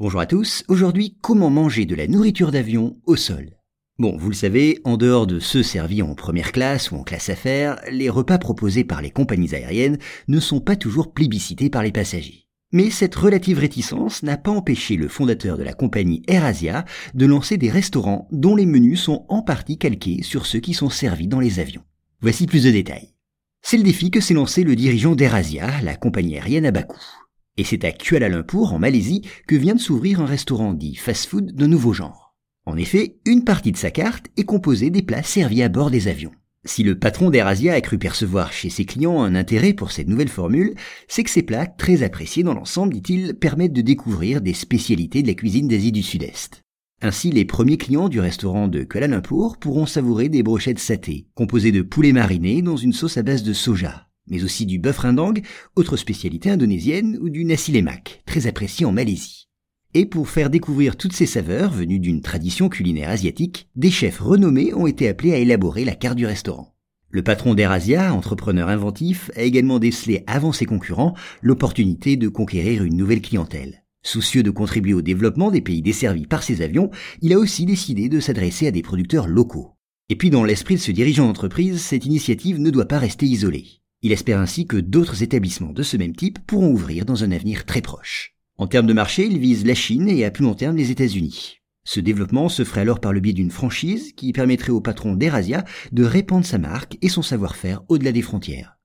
Bonjour à tous, aujourd'hui comment manger de la nourriture d'avion au sol? Bon, vous le savez, en dehors de ceux servis en première classe ou en classe affaires, les repas proposés par les compagnies aériennes ne sont pas toujours plébiscités par les passagers. Mais cette relative réticence n'a pas empêché le fondateur de la compagnie AirAsia de lancer des restaurants dont les menus sont en partie calqués sur ceux qui sont servis dans les avions. Voici plus de détails. C'est le défi que s'est lancé le dirigeant d'AirAsia, la compagnie aérienne à Bakou. Et c'est à Kuala Lumpur, en Malaisie, que vient de s'ouvrir un restaurant dit fast-food d'un nouveau genre. En effet, une partie de sa carte est composée des plats servis à bord des avions. Si le patron d'Erasia a cru percevoir chez ses clients un intérêt pour cette nouvelle formule, c'est que ces plats, très appréciés dans l'ensemble, dit-il, permettent de découvrir des spécialités de la cuisine d'Asie du Sud-Est. Ainsi, les premiers clients du restaurant de Kuala Lumpur pourront savourer des brochettes saté, composées de poulet mariné dans une sauce à base de soja, mais aussi du bœuf rindang, autre spécialité indonésienne, ou du nasi lemak, très apprécié en Malaisie. Et pour faire découvrir toutes ces saveurs venues d'une tradition culinaire asiatique, des chefs renommés ont été appelés à élaborer la carte du restaurant. Le patron d'Erasia, entrepreneur inventif, a également décelé avant ses concurrents l'opportunité de conquérir une nouvelle clientèle. Soucieux de contribuer au développement des pays desservis par ses avions, il a aussi décidé de s'adresser à des producteurs locaux. Et puis dans l'esprit de ce dirigeant d'entreprise, cette initiative ne doit pas rester isolée. Il espère ainsi que d'autres établissements de ce même type pourront ouvrir dans un avenir très proche. En termes de marché, il vise la Chine et à plus long terme les États-Unis. Ce développement se ferait alors par le biais d'une franchise qui permettrait au patron d'Erasia de répandre sa marque et son savoir-faire au-delà des frontières.